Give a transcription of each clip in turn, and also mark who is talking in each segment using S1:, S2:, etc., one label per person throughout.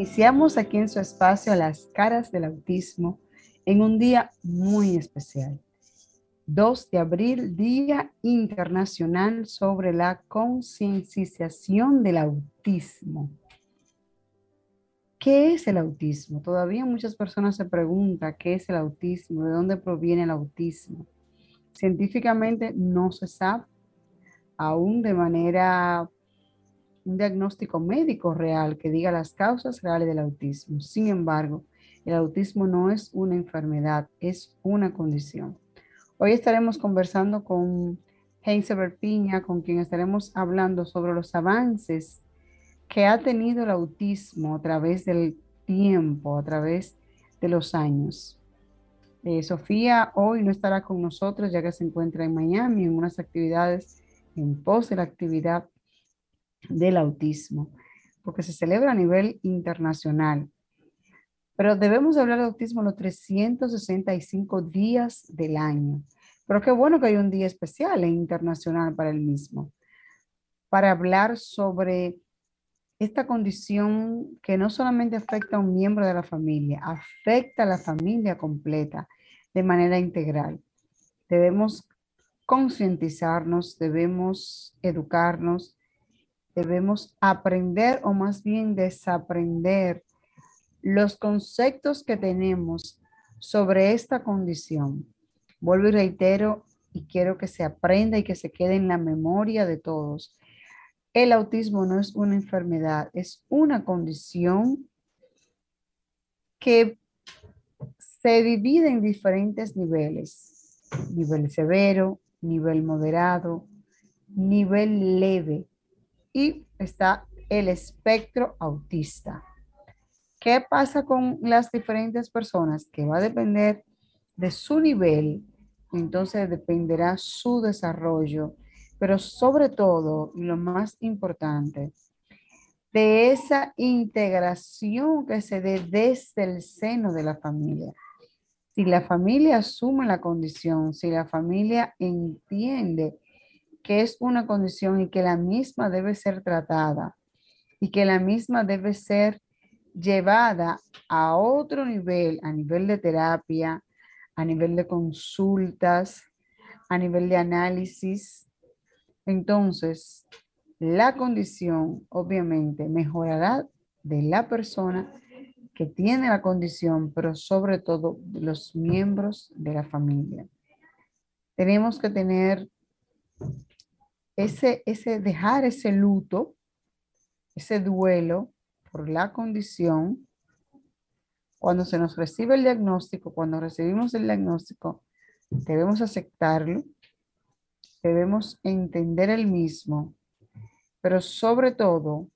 S1: Iniciamos aquí en su espacio Las caras del autismo en un día muy especial. 2 de abril, Día Internacional sobre la Concienciación del Autismo. ¿Qué es el autismo? Todavía muchas personas se preguntan qué es el autismo, de dónde proviene el autismo. Científicamente no se sabe aún de manera, un diagnóstico médico real que diga las causas reales del autismo. Sin embargo, el autismo no es una enfermedad, es una condición. Hoy estaremos conversando con Heinzelberg Piña, con quien estaremos hablando sobre los avances que ha tenido el autismo a través del tiempo, a través de los años. Eh, Sofía hoy no estará con nosotros ya que se encuentra en Miami en unas actividades en pos de la actividad del autismo, porque se celebra a nivel internacional. Pero debemos hablar de autismo los 365 días del año. Pero qué bueno que hay un día especial e internacional para el mismo, para hablar sobre esta condición que no solamente afecta a un miembro de la familia, afecta a la familia completa de manera integral. Debemos concientizarnos, debemos educarnos, debemos aprender o más bien desaprender los conceptos que tenemos sobre esta condición. Vuelvo y reitero y quiero que se aprenda y que se quede en la memoria de todos. El autismo no es una enfermedad, es una condición que se divide en diferentes niveles. Nivel severo, nivel moderado, nivel leve y está el espectro autista. ¿Qué pasa con las diferentes personas? Que va a depender de su nivel, entonces dependerá su desarrollo, pero sobre todo, y lo más importante, de esa integración que se dé desde el seno de la familia. Si la familia asume la condición, si la familia entiende que es una condición y que la misma debe ser tratada y que la misma debe ser llevada a otro nivel, a nivel de terapia, a nivel de consultas, a nivel de análisis. Entonces, la condición obviamente mejorará de la persona que tiene la condición, pero sobre todo de los miembros de la familia. Tenemos que tener ese, ese, dejar ese luto, ese duelo, por la condición, cuando se nos recibe el diagnóstico, cuando recibimos el diagnóstico, debemos aceptarlo, debemos entender el mismo, pero sobre todo,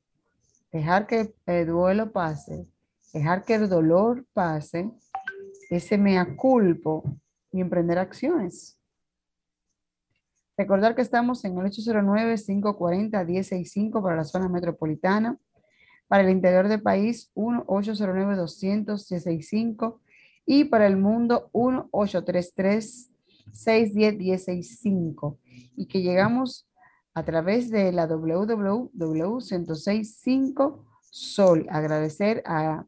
S1: dejar que el duelo pase, dejar que el dolor pase, ese mea culpo y emprender acciones. Recordar que estamos en el 809-540-1065 para la zona metropolitana, para el interior del país, 1-809-200-165. Y para el mundo, 1-833-610-165. Y que llegamos a través de la www.1065 Sol. Agradecer a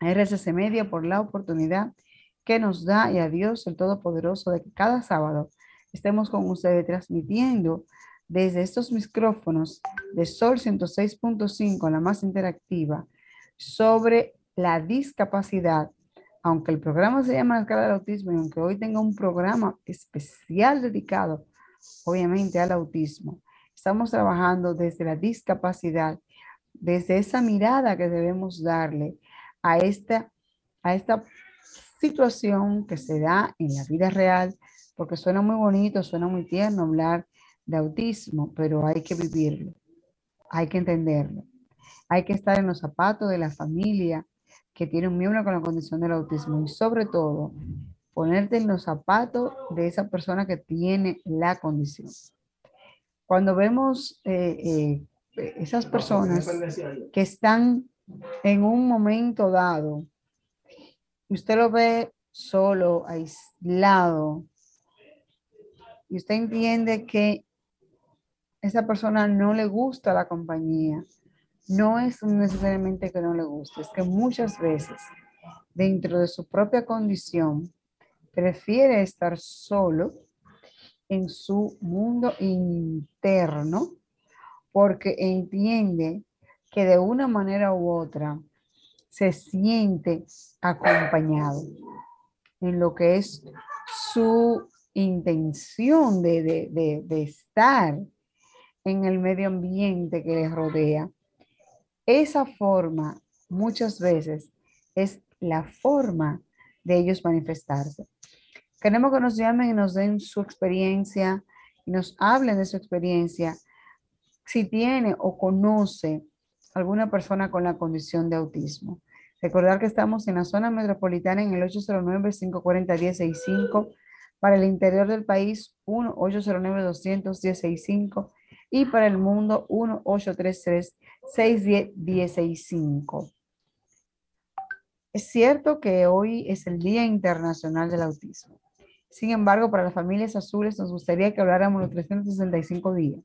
S1: RCC Media por la oportunidad que nos da y a Dios el Todopoderoso de que cada sábado estemos con ustedes transmitiendo desde estos micrófonos de Sol 106.5, la más interactiva, sobre la discapacidad, aunque el programa se llama La escala del autismo y aunque hoy tenga un programa especial dedicado, obviamente, al autismo, estamos trabajando desde la discapacidad, desde esa mirada que debemos darle a esta, a esta situación que se da en la vida real, porque suena muy bonito, suena muy tierno hablar de autismo, pero hay que vivirlo, hay que entenderlo, hay que estar en los zapatos de la familia, que tiene un miembro con la condición del autismo y sobre todo ponerte en los zapatos de esa persona que tiene la condición. Cuando vemos eh, eh, esas personas que están en un momento dado, usted lo ve solo, aislado, y usted entiende que esa persona no le gusta la compañía, no es necesariamente que no le guste, es que muchas veces dentro de su propia condición prefiere estar solo en su mundo interno porque entiende que de una manera u otra se siente acompañado en lo que es su intención de, estar en el medio ambiente que les rodea. Esa forma muchas veces es la forma de ellos manifestarse. Queremos que nos llamen y nos den su experiencia y nos hablen de su experiencia. Si tiene o conoce alguna persona con la condición de autismo. Recordar que estamos en la zona metropolitana en el 809-540-165, para el interior del país 1-809-200-165 y para el mundo 1-833-610-165. Es cierto que hoy es el Día Internacional del Autismo. Sin embargo, para las familias azules nos gustaría que habláramos los 365 días.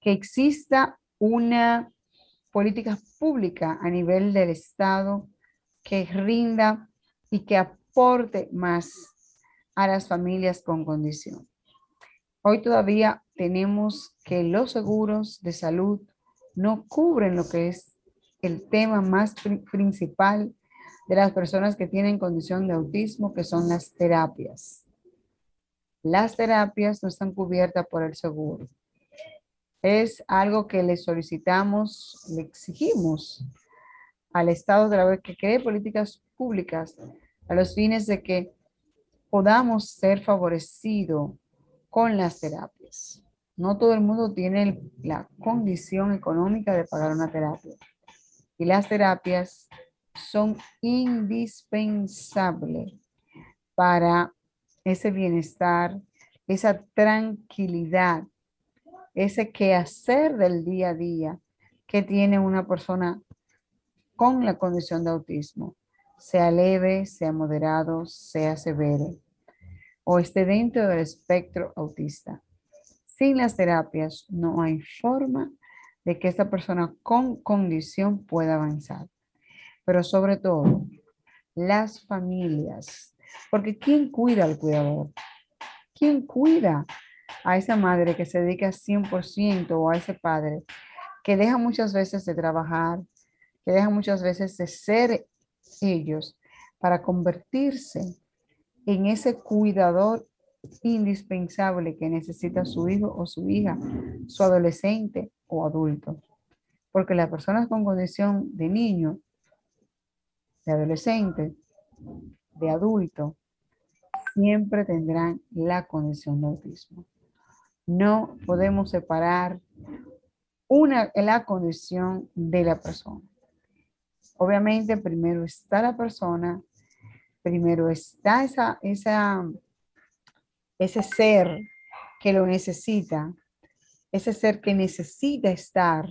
S1: Que exista una política pública a nivel del Estado que rinda y que aporte más a las familias con condición. Hoy todavía tenemos que los seguros de salud no cubren lo que es el tema más principal de las personas que tienen condición de autismo, que son las terapias. Las terapias no están cubiertas por el seguro. Es algo que le solicitamos, le exigimos al Estado de la vez que cree políticas públicas a los fines de que podamos ser favorecidos con las terapias. No todo el mundo tiene la condición económica de pagar una terapia. Y las terapias son indispensables para ese bienestar, esa tranquilidad, ese quehacer del día a día que tiene una persona con la condición de autismo, sea leve, sea moderado, sea severo, o esté dentro del espectro autista. Sin las terapias no hay forma de que esta persona con condición pueda avanzar pero sobre todo las familias. Porque ¿quién cuida al cuidador? ¿Quién cuida a esa madre que se dedica 100% o a ese padre que deja muchas veces de trabajar, que deja muchas veces de ser ellos para convertirse en ese cuidador indispensable que necesita su hijo o su hija, su adolescente o adulto. Porque las personas con condición de niño de adolescente, de adulto, siempre tendrán la condición de autismo. No podemos separar una, la condición de la persona. Obviamente, primero está la persona, primero está esa, ese ser que lo necesita, ese ser que necesita estar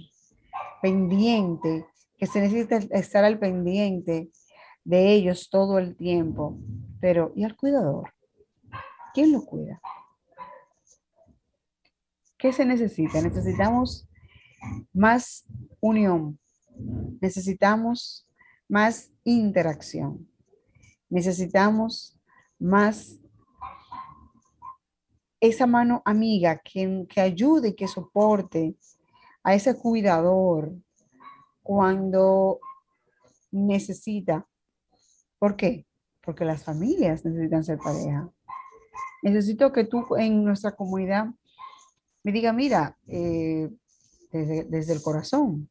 S1: pendiente, que se necesita estar al pendiente de ellos todo el tiempo. Pero, ¿y al cuidador? ¿Quién lo cuida? ¿Qué se necesita? Necesitamos más unión. Necesitamos más interacción. Necesitamos más esa mano amiga que, que ayude y que soporte a ese cuidador cuando necesita ¿Por qué? Porque las familias necesitan ser pareja. Necesito que tú en nuestra comunidad me diga, mira, eh, desde, el corazón,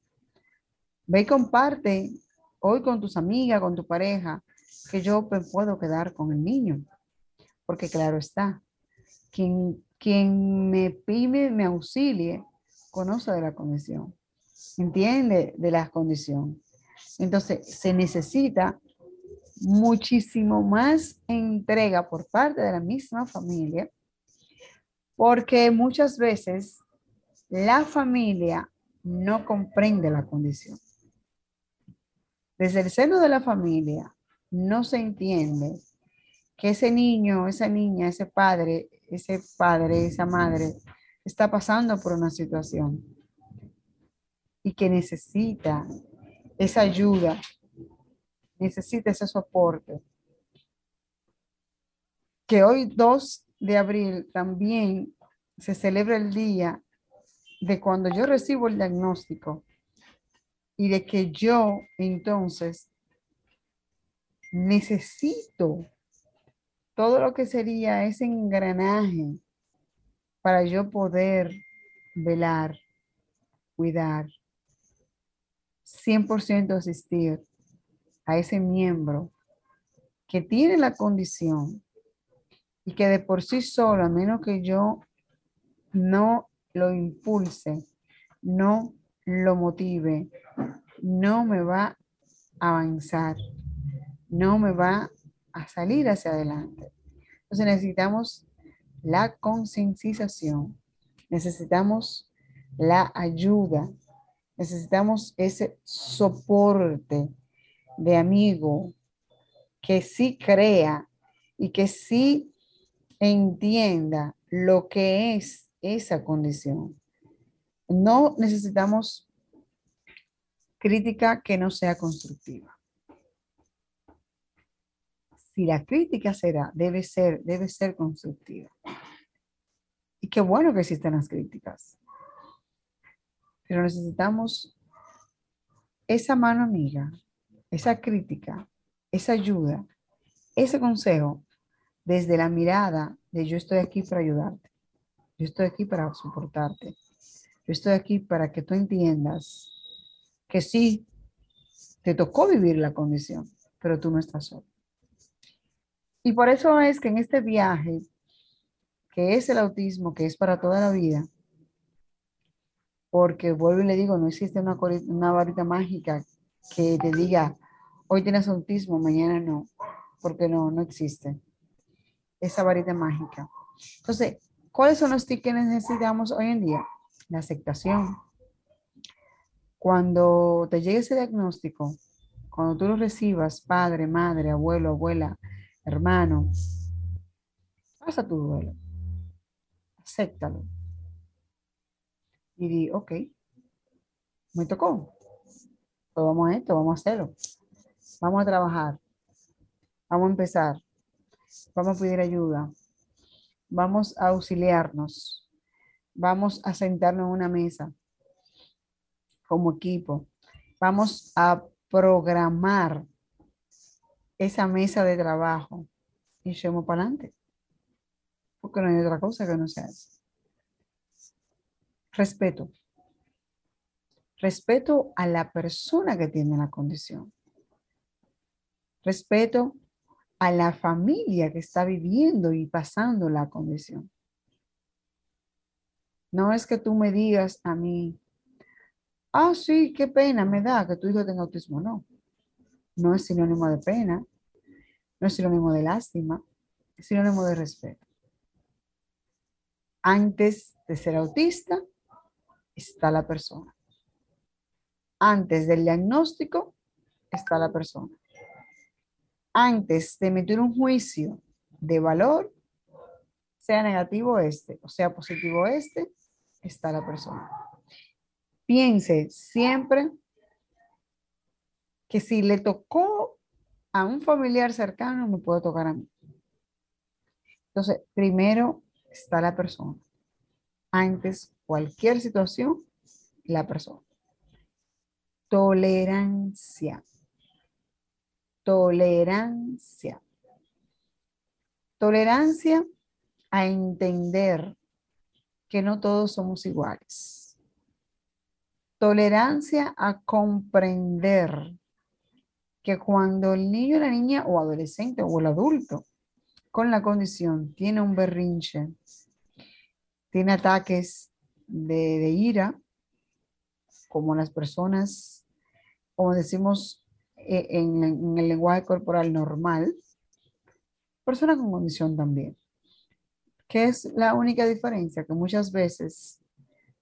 S1: ve y comparte hoy con tus amigas, con tu pareja, que yo puedo quedar con el niño. Porque claro está, quien, quien me pide, me auxilie, conoce de la condición, entiende de la condición. Entonces, se necesita muchísimo más entrega por parte de la misma familia, porque muchas veces la familia no comprende la condición. Desde el seno de la familia no se entiende que ese niño, esa niña, ese padre, ese padre, esa madre está pasando por una situación y que necesita esa ayuda, necesita ese soporte. Que hoy 2 de abril también se celebra el día de cuando yo recibo el diagnóstico y de que yo entonces necesito todo lo que sería ese engranaje para yo poder velar, cuidar, 100% asistir a ese miembro que tiene la condición y que de por sí solo, a menos que yo no lo impulse, no lo motive, no me va a avanzar, no me va a salir hacia adelante. Entonces necesitamos la concientización, necesitamos la ayuda, necesitamos ese soporte de amigo que sí crea y que sí entienda lo que es esa condición. No necesitamos crítica que no sea constructiva si la crítica será, debe ser, debe ser constructiva. Y qué bueno que existen las críticas. Pero necesitamos esa mano amiga, esa crítica, esa ayuda, ese consejo desde la mirada de yo estoy aquí para ayudarte. Yo estoy aquí para soportarte. Estoy aquí para que tú entiendas que sí, te tocó vivir la condición, pero tú no estás solo. Y por eso es que en este viaje, que es el autismo, que es para toda la vida, porque vuelvo y le digo, no existe una, una varita mágica que te diga, hoy tienes autismo, mañana no, porque no, no existe esa varita mágica. Entonces, ¿cuáles son los tips que necesitamos hoy en día? La aceptación. Cuando te llegue ese diagnóstico, cuando tú lo recibas, padre, madre, abuelo, abuela, hermano, pasa tu duelo, acéptalo. Y di, ok, me tocó, pues vamos a esto, vamos a hacerlo, vamos a trabajar, vamos a empezar, vamos a pedir ayuda, vamos a auxiliarnos, vamos a sentarnos en una mesa como equipo, vamos a programar esa mesa de trabajo y echemos para adelante. Porque no hay otra cosa que no sea eso. Respeto. Respeto a la persona que tiene la condición. Respeto a la familia que está viviendo y pasando la condición. No es que tú me digas a mí, ah, sí, qué pena me da que tu hijo tenga autismo. No, no es sinónimo de pena, no es sinónimo de lástima, es sinónimo de respeto. Antes de ser autista está la persona. Antes del diagnóstico está la persona. Antes de emitir un juicio de valor, sea negativo este o sea positivo este, está la persona. Piense siempre que si le tocó a un familiar cercano me puede tocar a mí. Entonces, primero está la persona. Antes, cualquier situación, la persona. Tolerancia. Tolerancia. Tolerancia a entender que no todos somos iguales. Tolerancia a comprender que cuando el niño, la niña o adolescente o el adulto con la condición tiene un berrinche, tiene ataques de, ira, como las personas como decimos eh, en, en el lenguaje corporal normal, persona con condición también. ¿Qué es la única diferencia? Que muchas veces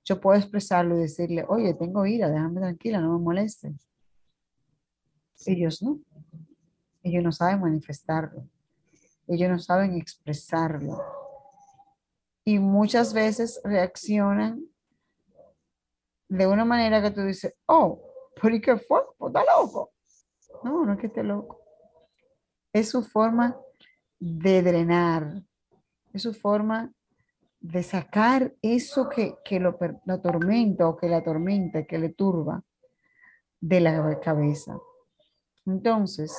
S1: yo puedo expresarlo y decirle, oye, tengo ira, déjame tranquila, no me molestes. Ellos no. Ellos no saben manifestarlo. Ellos no saben expresarlo. Y muchas veces reaccionan de una manera que tú dices, oh, ¿pero y qué fue? Pues está loco. No, no es que esté loco. Es su forma de drenar, es su forma de sacar eso que, lo, lo atormenta o que la atormenta, que le turba de la cabeza. Entonces,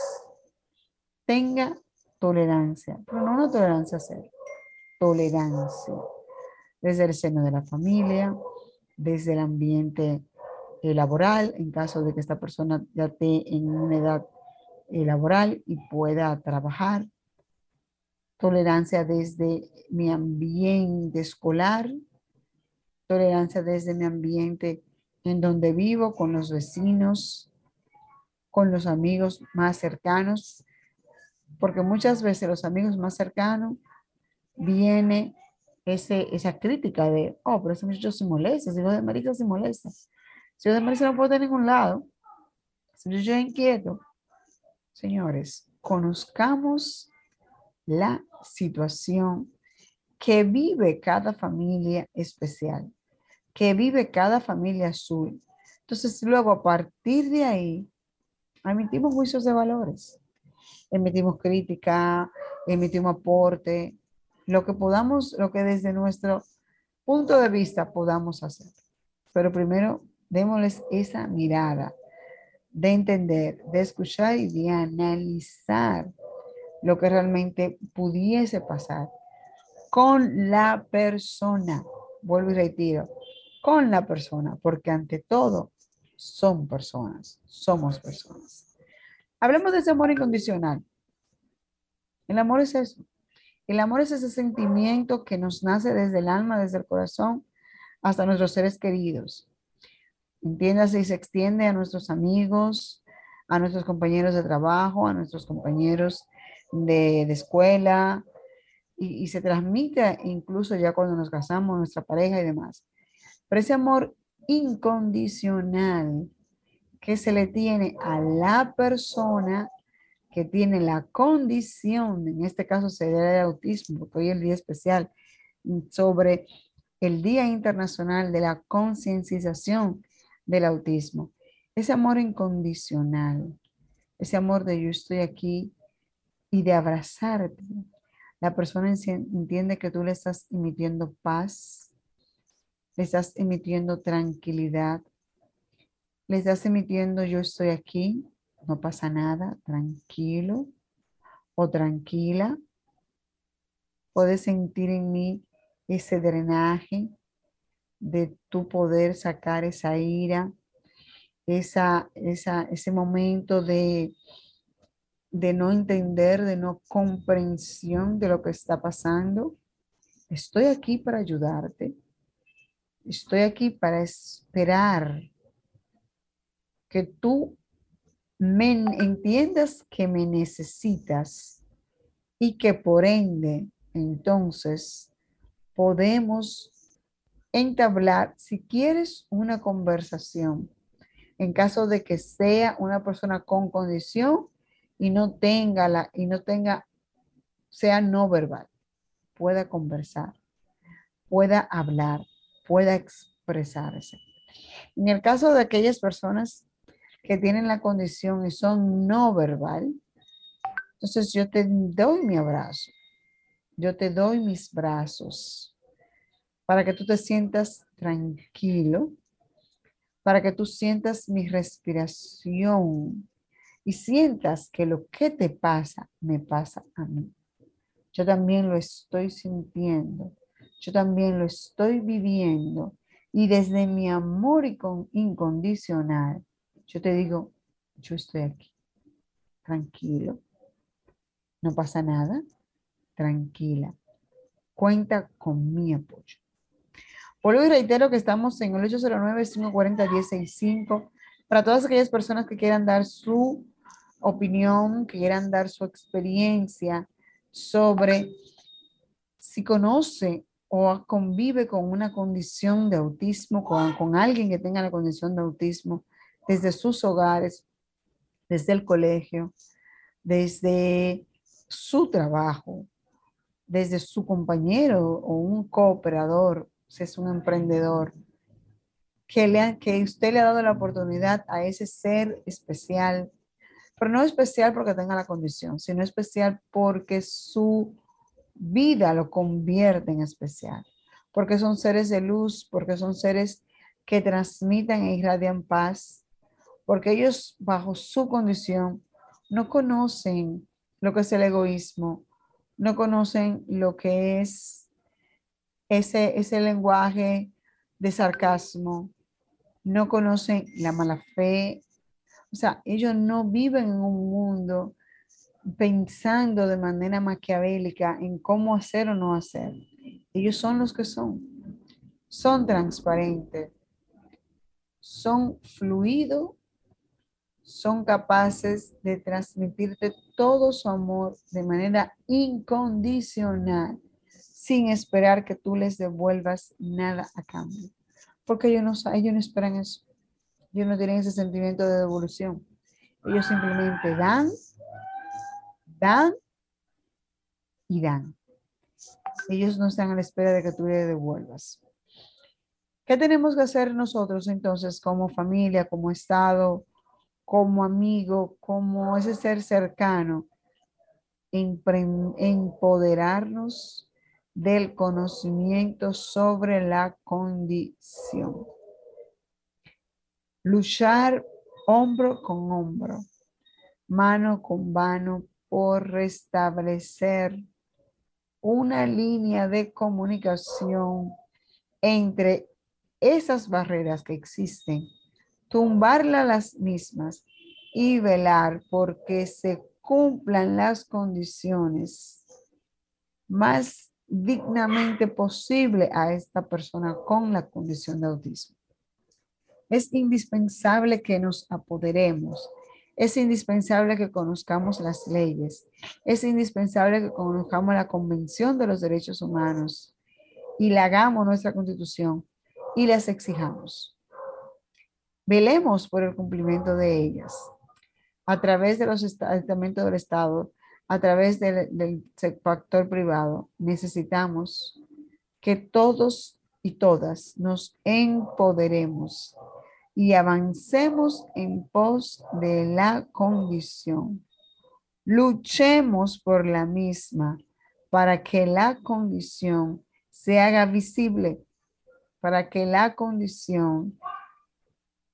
S1: tenga tolerancia, pero no una tolerancia cero, tolerancia desde el seno de la familia, desde el ambiente eh, laboral, en caso de que esta persona ya esté en una edad eh, laboral y pueda trabajar, tolerancia desde mi ambiente escolar, tolerancia desde mi ambiente en donde vivo, con los vecinos, con los amigos más cercanos, porque muchas veces los amigos más cercanos viene ese, esa crítica de, oh, pero ese muchacho se molesta, si lo de Marisa se molesta. Si lo de Marisa no puede a ningún lado, si yo inquieto. Señores, conozcamos la situación que vive cada familia especial, que vive cada familia azul. Entonces, luego a partir de ahí, emitimos juicios de valores, emitimos crítica, emitimos aporte, lo que podamos, lo que desde nuestro punto de vista podamos hacer. Pero primero, démosles esa mirada de entender, de escuchar y de analizar lo que realmente pudiese pasar con la persona. Vuelvo y retiro, con la persona, porque ante todo son personas, somos personas. Hablemos de ese amor incondicional. El amor es eso. El amor es ese sentimiento que nos nace desde el alma, desde el corazón, hasta nuestros seres queridos. Entiéndase y se extiende a nuestros amigos, a nuestros compañeros de trabajo, a nuestros compañeros de, escuela y, se transmite incluso ya cuando nos casamos, nuestra pareja y demás. Pero ese amor incondicional que se le tiene a la persona que tiene la condición, en este caso sería el autismo, porque hoy es el día especial sobre el Día Internacional de la Concienciación del Autismo. Ese amor incondicional, ese amor de yo estoy aquí y de abrazarte. La persona entiende que tú le estás emitiendo paz, le estás emitiendo tranquilidad, le estás emitiendo yo estoy aquí, no pasa nada, tranquilo o tranquila. Puedes sentir en mí ese drenaje de tu poder sacar esa ira, esa, esa, ese momento de de no entender, de no comprensión de lo que está pasando. Estoy aquí para ayudarte. Estoy aquí para esperar que tú me entiendas que me necesitas y que por ende entonces podemos entablar, si quieres, una conversación. En caso de que sea una persona con condición, y no tenga la, y no tenga, sea no verbal, pueda conversar, pueda hablar, pueda expresarse. En el caso de aquellas personas que tienen la condición y son no verbal, entonces yo te doy mi abrazo, yo te doy mis brazos para que tú te sientas tranquilo, para que tú sientas mi respiración, y sientas que lo que te pasa me pasa a mí. Yo también lo estoy sintiendo, yo también lo estoy viviendo y desde mi amor incondicional, yo te digo, yo estoy aquí, tranquilo, no pasa nada, tranquila, cuenta con mi apoyo. Por hoy reitero que estamos en el 809-540-1065 Para todas aquellas personas que quieran dar su opinión, que quieran dar su experiencia sobre si conoce o convive con una condición de autismo, con, con alguien que tenga la condición de autismo, desde sus hogares, desde el colegio, desde su trabajo, desde su compañero o un cooperador, si es un emprendedor, que, le, que usted le ha dado la oportunidad a ese ser especial, pero no especial porque tenga la condición, sino especial porque su vida lo convierte en especial, porque son seres de luz, porque son seres que transmitan e irradian paz, porque ellos bajo su condición no conocen lo que es el egoísmo, no conocen lo que es ese, ese lenguaje de sarcasmo, no conocen la mala fe. O sea, ellos no viven en un mundo pensando de manera maquiavélica en cómo hacer o no hacer. Ellos son los que son. Son transparentes. Son fluidos. Son capaces de transmitirte todo su amor de manera incondicional, sin esperar que tú les devuelvas nada a cambio porque ellos no, ellos no esperan eso. Ellos no tienen ese sentimiento de devolución. Ellos simplemente dan, dan y dan. Ellos no están a la espera de que tú le devuelvas. ¿Qué tenemos que hacer nosotros entonces como familia, como Estado, como amigo, como ese ser cercano? Empoderarnos del conocimiento sobre la condición. Luchar hombro con hombro, mano con mano por restablecer una línea de comunicación entre esas barreras que existen, tumbarlas las mismas y velar porque se cumplan las condiciones más dignamente posible a esta persona con la condición de autismo. Es indispensable que nos apoderemos. Es indispensable que conozcamos las leyes. Es indispensable que conozcamos la Convención de los Derechos Humanos y la hagamos nuestra constitución y las exijamos. Velemos por el cumplimiento de ellas a través de los estamentos del Estado a través del, factor privado, necesitamos que todos y todas nos empoderemos y avancemos en pos de la condición. Luchemos por la misma para que la condición se haga visible, para que la condición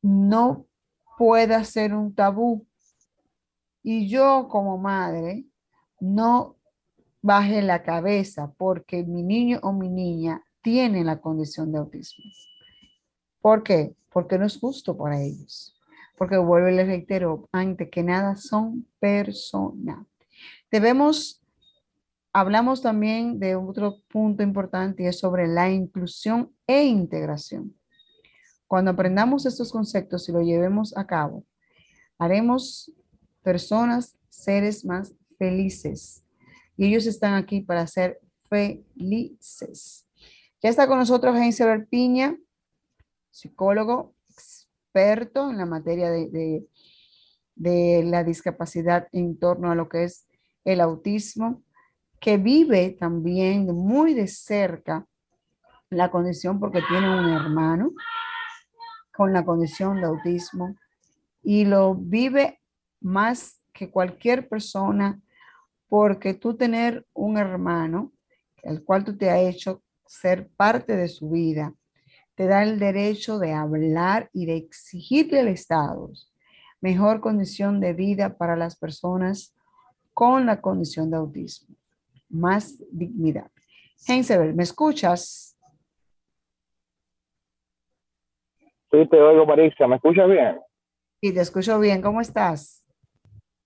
S1: no pueda ser un tabú. Y yo como madre no baje la cabeza porque mi niño o mi niña tiene la condición de autismo. ¿Por qué? Porque no es justo para ellos. Porque vuelvo y les reitero, antes que nada son personas. Debemos, hablamos también de otro punto importante y es sobre la inclusión e integración. Cuando aprendamos estos conceptos y lo llevemos a cabo, haremos personas, seres más felices. Y ellos están aquí para ser felices. Ya está con nosotros Heinz Piña, psicólogo, experto en la materia de, de la discapacidad en torno a lo que es el autismo, que vive también muy de cerca la condición porque tiene un hermano con la condición de autismo y lo vive más que cualquier persona porque tú tener un hermano, el cual tú te has hecho ser parte de su vida, te da el derecho de hablar y de exigirle al Estado mejor condición de vida para las personas con la condición de autismo, más dignidad. Heinzebel, ¿me escuchas?
S2: Sí, te oigo, Marisa. ¿Me escuchas bien?
S1: Sí, te escucho bien. ¿Cómo estás?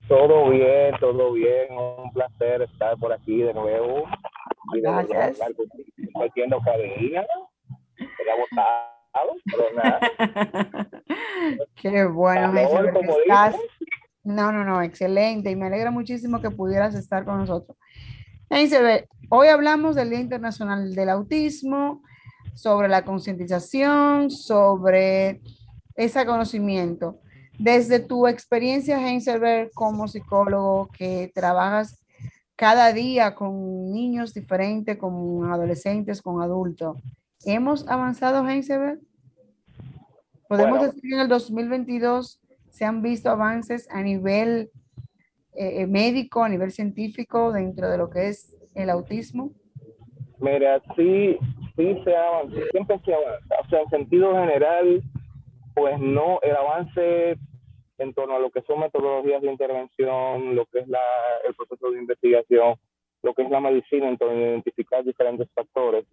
S2: Todo bien, todo bien. Un placer estar por aquí de nuevo.
S1: Gracias.
S2: Compartiendo cabina. Quería votar pero nada.
S1: Qué bueno, estás... No, no, no, excelente. Y me alegra muchísimo que pudieras estar con nosotros. hoy hablamos del Día Internacional del Autismo, sobre la concientización, sobre ese conocimiento. Desde tu experiencia, Heinzelberg, como psicólogo que trabajas cada día con niños diferentes, con adolescentes, con adultos, ¿hemos avanzado, Heinzelberg? ¿Podemos decir que en el 2022 se han visto avances a nivel eh, médico, a nivel científico dentro de lo que es el autismo?
S2: Mira, sí, sí se avanza, siempre se avanza. O sea, en sentido general, pues no, el avance en torno a lo que son metodologías de intervención, lo que es la, el proceso de investigación, lo que es la medicina, en torno a identificar diferentes factores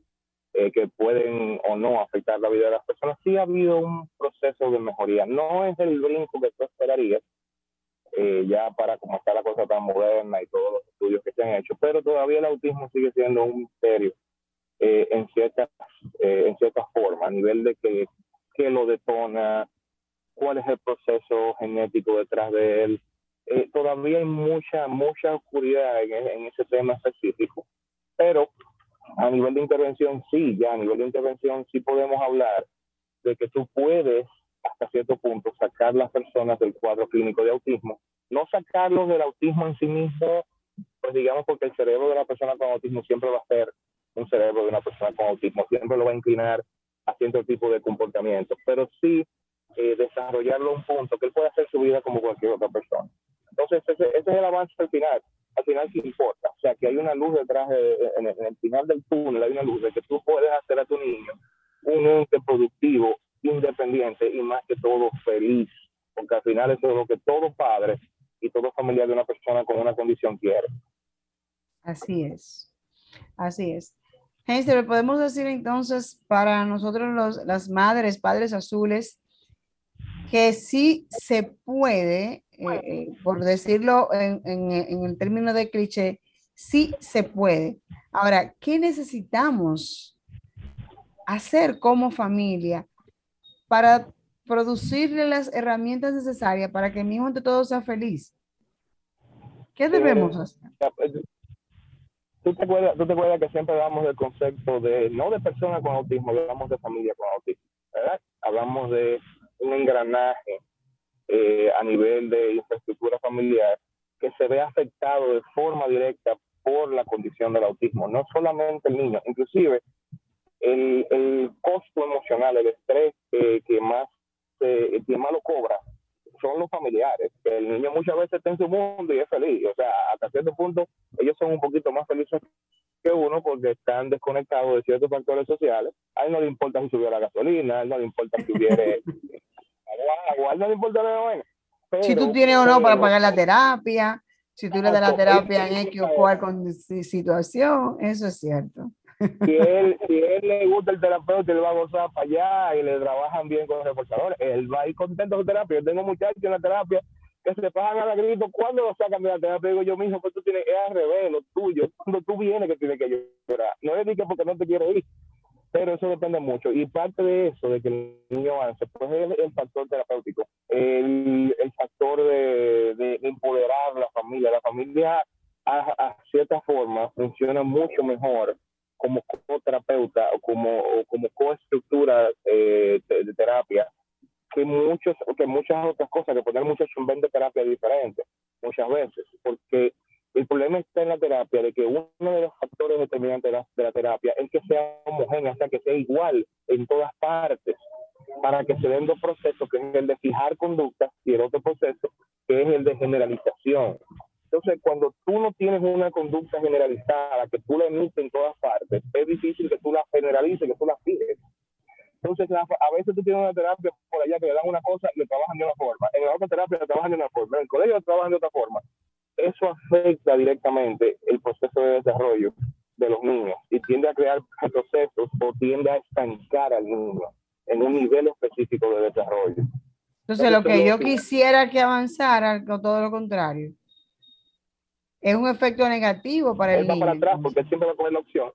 S2: eh, que pueden o no afectar la vida de las personas, sí ha habido un proceso de mejoría. No es el brinco que tú esperarías, eh, ya para como está la cosa tan moderna y todos los estudios que se han hecho, pero todavía el autismo sigue siendo un misterio eh, en, ciertas, en ciertas formas, a nivel de que, que lo detona, cuál es el proceso genético detrás de él. Eh, todavía hay mucha, mucha oscuridad en, en, ese tema específico, pero a nivel de intervención sí, ya a nivel de intervención sí podemos hablar de que tú puedes hasta cierto punto sacar las personas del cuadro clínico de autismo, no sacarlos del autismo en sí mismo, pues digamos porque el cerebro de la persona con autismo siempre va a ser un cerebro de una persona con autismo, siempre lo va a inclinar a cierto tipo de comportamiento, pero sí eh, desarrollarlo a un punto que él pueda hacer su vida como cualquier otra persona. Entonces, ese, es el avance al final. Al final sí importa. O sea, que hay una luz detrás, en, el, final del túnel hay una luz de que tú puedes hacer a tu niño un ente productivo, independiente y más que todo feliz. Porque al final eso es lo que todo padre y todo familiar de una persona con una condición quiere.
S1: Así es. Así es. Heinzer, podemos decir entonces para nosotros los, las madres, padres azules, que sí se puede, eh, eh, por decirlo en, en, el término de cliché, sí se puede. Ahora, ¿qué necesitamos hacer como familia para producirle las herramientas necesarias para que mi hijo ante todo sea feliz? ¿Qué debemos hacer?
S2: Pues, ¿Tú te, acuerdas, tú te acuerdas que siempre hablamos del concepto de, no de personas con autismo, hablamos de familia con autismo, ¿verdad? Hablamos de un engranaje eh, a nivel de infraestructura familiar que se ve afectado de forma directa por la condición del autismo, no solamente el niño, inclusive el, el costo emocional, el estrés que más que más lo cobra son los familiares. El niño muchas veces está en su mundo y es feliz, o sea, hasta cierto punto ellos son un poquito más felices que uno porque están desconectados de ciertos factores sociales. A él no le importa si subiera la gasolina, a él no le importa si hubiera
S1: si tú tienes o no para pagar la terapia, si tú le das la terapia en X o cual con situación, eso es cierto.
S2: Si él, si él le gusta el terapeuta, él va a gozar para allá y le trabajan bien con los reportadores. Él va a ir contento con terapia. Yo tengo muchachos en la terapia que se pagan a la grito, ¿cuándo lo sacan de la terapia? Digo yo mismo, pues tú tienes, es al revés, lo tuyo, cuando tú vienes que tienes que llorar. No es ni que porque no te quiero ir, pero eso depende mucho. Y parte de eso, de que el niño avance, pues es el, factor terapéutico, el, el factor de, de, empoderar a la familia. La familia, a, cierta forma, funciona mucho mejor como co-terapeuta o como, o como coestructura eh, de terapia que muchos que muchas otras cosas que poner muchos en de terapia diferentes muchas veces porque el problema está en la terapia de que uno de los factores determinantes de la, terapia es que sea homogénea, o sea, que sea igual en todas partes, para que se den dos procesos, que es el de fijar conductas y el otro proceso, que es el de generalización. Entonces, cuando tú no tienes una conducta generalizada que tú la emites en todas partes, es difícil que tú la generalices, que tú la fijes. Entonces, a veces tú tienes una terapia por allá que le dan una cosa y le trabajan de una forma. En la otra terapia le trabajan de una forma. En el colegio le trabajan de otra forma. Eso afecta directamente el proceso de desarrollo de los niños y tiende a crear procesos o tiende a estancar al niño en un nivel específico de desarrollo.
S1: Entonces, lo que yo quisiera que avanzara, todo lo contrario. Es un efecto negativo para el niño.
S2: para atrás porque siempre va a coger la opción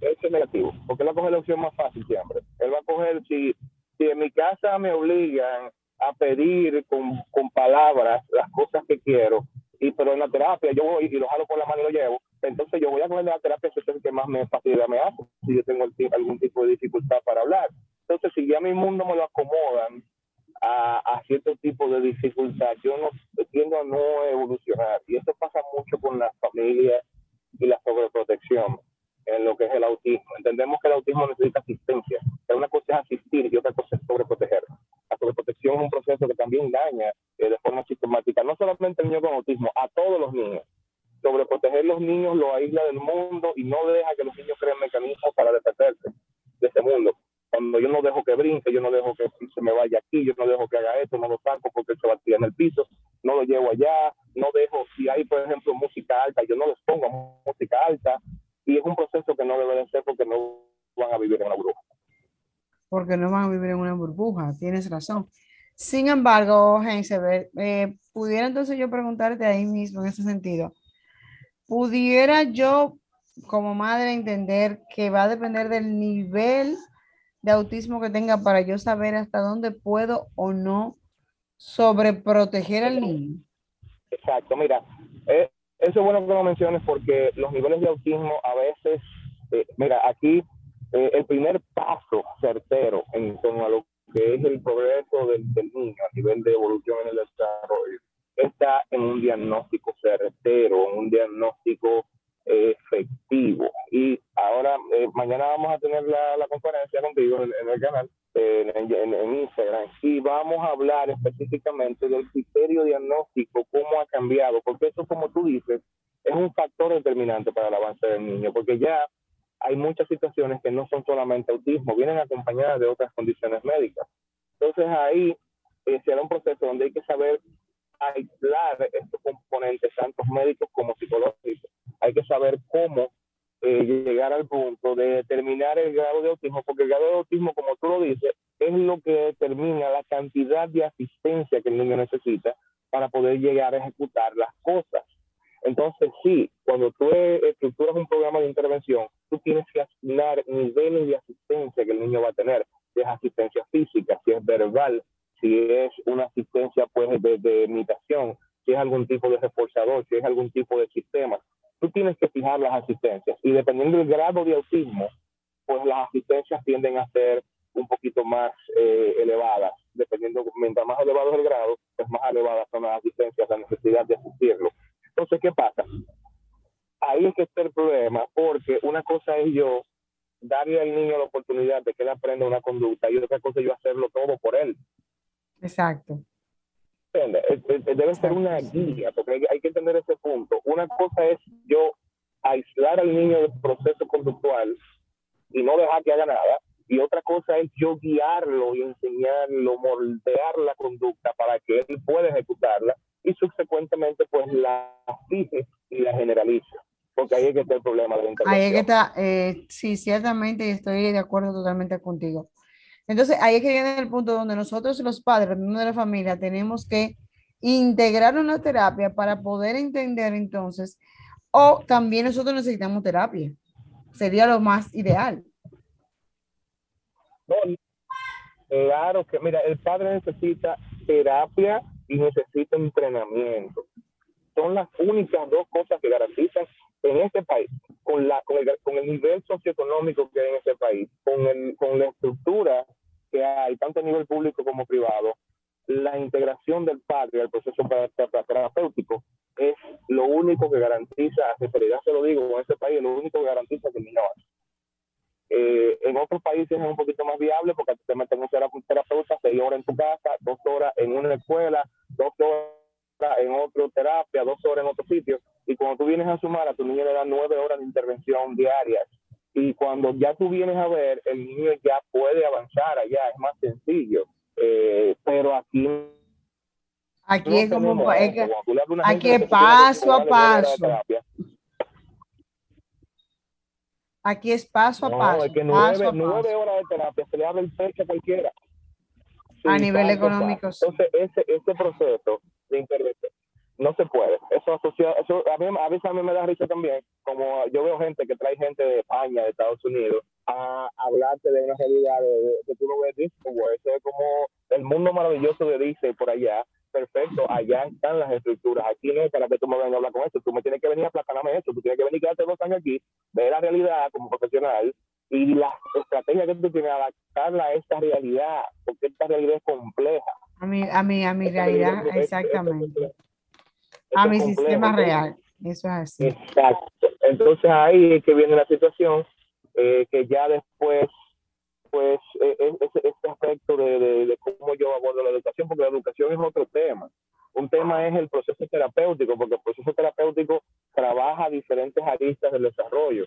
S2: eso es negativo, porque él va a coger la opción más fácil siempre. Él va a coger, si, si en mi casa me obligan a pedir con, con palabras las cosas que quiero, y pero en la terapia yo voy y lo jalo por la mano y lo llevo, entonces yo voy a coger la terapia que es el que más me facilita me hace, si yo tengo algún tipo de dificultad para hablar. Entonces, si ya mi mundo me lo acomodan a, cierto tipo de dificultad, yo no tiendo a no evolucionar. Y esto pasa mucho con la familia y la sobreprotección en lo que es el autismo. Entendemos que el autismo necesita asistencia, una cosa es asistir y otra cosa es sobreproteger. La sobreprotección es un proceso que también daña eh, de forma sistemática, no solamente al niño con autismo, a todos los niños. Sobreproteger los niños lo aísla del mundo y no deja que los niños creen mecanismos para defenderse de ese mundo. Cuando yo no dejo que brinque, yo no dejo que se me vaya aquí, yo no dejo que haga esto, no lo saco porque se va a tirar en el piso, no lo llevo allá, no dejo, si hay, por ejemplo, música alta, yo no les pongo música alta, y es un proceso que no debe de ser porque no van a vivir en una burbuja.
S1: Porque no van a vivir en una burbuja, tienes razón. Sin embargo, Heinze, eh, pudiera entonces yo preguntarte ahí mismo en ese sentido, ¿pudiera yo como madre entender que va a depender del nivel de autismo que tenga para yo saber hasta dónde puedo o no sobreproteger al niño?
S2: Exacto, mira, eh, eso es bueno que lo menciones porque los niveles de autismo a veces, eh, mira, aquí eh, el primer paso certero en torno a lo que es el progreso del, niño a nivel de evolución en el desarrollo está en un diagnóstico certero, en un diagnóstico efectivo. Y ahora, eh, mañana vamos a tener la, la conferencia contigo en, en el canal, en, en, Instagram, y vamos a hablar específicamente del criterio diagnóstico, cómo ha cambiado, porque eso, como tú dices, es un factor determinante para el avance del niño, porque ya hay muchas situaciones que no son solamente autismo, vienen acompañadas de otras condiciones médicas. Entonces ahí eh, será un proceso donde hay que saber aislar estos componentes, tanto médicos como psicológicos. Hay que saber cómo eh, llegar al punto de determinar el grado de autismo, porque el grado de autismo, como tú lo dices, es lo que determina la cantidad de asistencia que el niño necesita para poder llegar a ejecutar las cosas. Entonces, sí, cuando tú estructuras un programa de intervención, tú tienes que asignar niveles de asistencia que el niño va a tener, si es asistencia física, si es verbal, si es una asistencia pues de, imitación, si es algún tipo de reforzador, si es algún tipo de sistema tú tienes que fijar las asistencias y dependiendo del grado de autismo, pues las asistencias tienden a ser un poquito más eh, elevadas, dependiendo, mientras más elevado es el grado, pues más elevadas son las asistencias, la necesidad de asistirlo. Entonces, ¿qué pasa? Ahí es que está el problema, porque una cosa es yo darle al niño la oportunidad de que él aprenda una conducta y otra cosa es yo hacerlo todo por él.
S1: Exacto.
S2: Debe ser una guía, porque hay, que entender ese punto. Una cosa es yo aislar al niño del proceso conductual y no dejar que haga nada, y otra cosa es yo guiarlo y enseñarlo, moldear la conducta para que él pueda ejecutarla y subsecuentemente pues la fije y la generalice. Porque ahí es que está el problema de la
S1: Ahí es que está, eh, sí, ciertamente estoy de acuerdo totalmente contigo. Entonces, ahí es que viene el punto donde nosotros los padres, de la familia, tenemos que integrar una terapia para poder entender entonces, o también nosotros necesitamos terapia. Sería lo más ideal.
S2: claro que, mira, el padre necesita terapia y necesita entrenamiento. Son las únicas dos cosas que garantizan en este país, con, la, con, el, con el nivel socioeconómico que hay en este país, con, el, con la estructura que hay, tanto a nivel público como privado, la integración del padre al proceso terapéutico es lo único que garantiza, a se lo digo, en este país, lo único que garantiza que el niño eh, en otros países es un poquito más viable porque te meten un terapeuta seis horas en tu casa, dos horas en una escuela, dos horas en otra terapia, dos horas en otro sitio. Y cuando tú vienes a sumar, a tu niño le dan nueve horas de intervención diarias y cuando ya tú vienes a ver, el niño ya puede avanzar allá, es más sencillo. Eh, pero aquí...
S1: Aquí es como... aquí es paso a paso. Aquí es paso a paso.
S2: Es que nueve, nueve horas de terapia se le abre el pecho a cualquiera.
S1: a nivel económico.
S2: Entonces, ese, ese proceso de intervención no se puede. Eso asocia, eso a mí a veces a mí me da risa también, como yo veo gente que trae gente de España, de Estados Unidos, a hablarte de una realidad de, que tú lo ves Eso es como el mundo maravilloso de Disney por allá. Perfecto, allá están las estructuras. Aquí no es para que tú me vengas a hablar con eso. Tú me tienes que venir a aplacarme eso. Tú tienes que venir quedarte dos años aquí, ver la realidad como profesional y la estrategia que tú tienes, adaptarla a esta realidad, porque esta realidad es compleja.
S1: A mi, a mi, a mi realidad, exactamente. A mi sistema real. Eso es así.
S2: Exacto. Entonces ahí es que viene la situación eh, que ya después, pues, eh, este aspecto de, de, cómo yo abordo la educación, porque la educación es otro tema. Un tema es el proceso terapéutico, porque el proceso terapéutico trabaja diferentes aristas del desarrollo.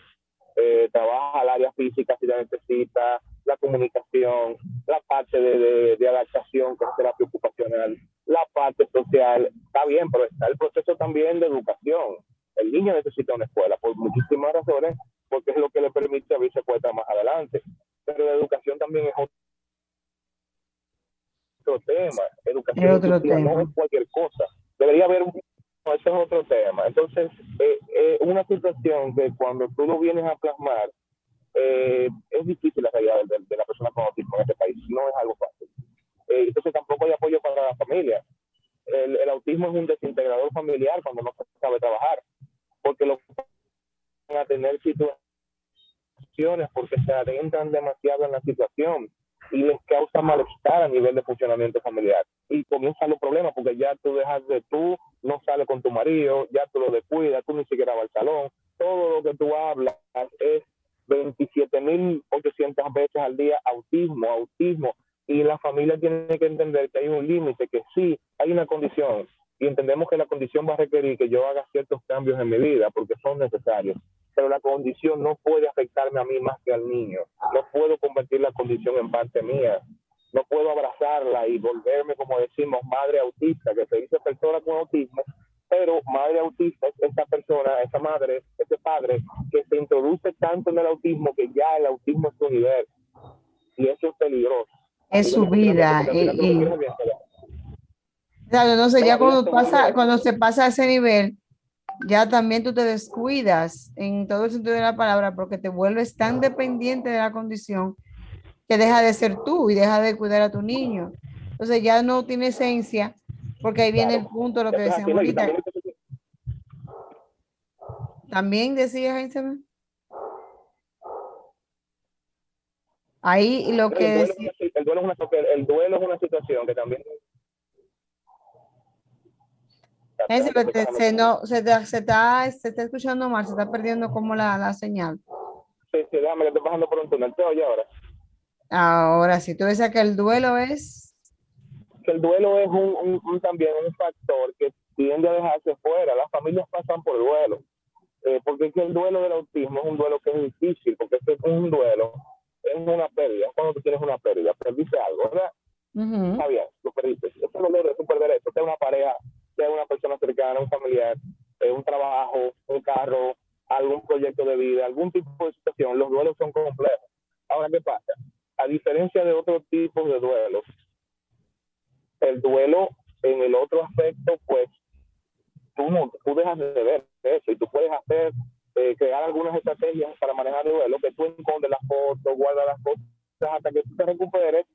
S2: Eh, trabaja el área física si la necesita, la comunicación, la parte de, de, adaptación con terapia ocupacional, la parte social, está bien, pero está el proceso también de educación. El niño necesita una escuela por muchísimas razones, porque es lo que le permite abrirse puertas más adelante. Pero la educación también es otro tema. Educación
S1: otro tema.
S2: no es cualquier cosa. Debería haber un ese es otro tema. Entonces, eh, eh, una situación que cuando tú lo vienes a plasmar, eh, es difícil la realidad de, la persona con autismo en este país. No es algo fácil. El, autismo es un desintegrador familiar cuando no sabe trabajar, porque lo van a tener situaciones porque se adentran demasiado en la situación y les causa malestar a nivel de funcionamiento familiar. Y comienzan los problemas porque ya tú dejas de tú, no sales con tu marido, ya tú lo descuidas, tú ni siquiera vas al salón. Todo lo que tú hablas es 27.800 veces al día autismo, autismo. Y la familia tiene que entender que hay un límite, que sí, hay una condición. Y entendemos que la condición va a requerir que yo haga ciertos cambios en mi vida porque son necesarios pero la condición no puede afectarme a mí más que al niño. No puedo convertir la condición en parte mía. No puedo abrazarla y volverme, como decimos, madre autista, que se dice persona con autismo, pero madre autista es esa persona, esa madre, ese padre que se introduce tanto en el autismo que ya el autismo es su nivel. Y eso es peligroso.
S1: Es su vida. Y, Claro, no sé, ya cuando pasa, cuando se pasa a ese nivel, ya también tú te descuidas en todo el sentido de la palabra porque te vuelves tan dependiente de la condición que deja de ser tú y deja de cuidar a tu niño. Entonces ya no tiene esencia porque ahí viene el punto, lo que decíamos ahorita. También decía Heinzelman. Ahí lo que...
S2: El duelo, es una, el duelo es una situación que también
S1: se, no, se, está, se, está, se está escuchando mal, se está perdiendo como la, la señal.
S2: Sí, sí, déjame que estoy bajando por un túnel. ¿Te oye ahora?
S1: Ahora sí, tú dices que el duelo es...
S2: Que el duelo es un, un, también un factor que tiende a dejarse fuera. Las familias pasan por duelo. Eh, porque es que el duelo del autismo es un duelo que es difícil, porque es un duelo, es una pérdida. Cuando tú tienes una pérdida, perdiste algo, ¿verdad? Está bien, lo perdiste. Ese dolor de tu perder eso, es una pareja sea una persona cercana, un familiar, eh, un trabajo, un carro, algún proyecto de vida, algún tipo de situación, los duelos son complejos. Ahora, ¿qué pasa? A diferencia de otros tipos de duelos, el duelo en el otro aspecto, pues tú no, tú dejas de ver eso y tú puedes hacer, eh, crear algunas estrategias para manejar el duelo, que tú encontres las fotos, guardas las cosas hasta que tú te recuperes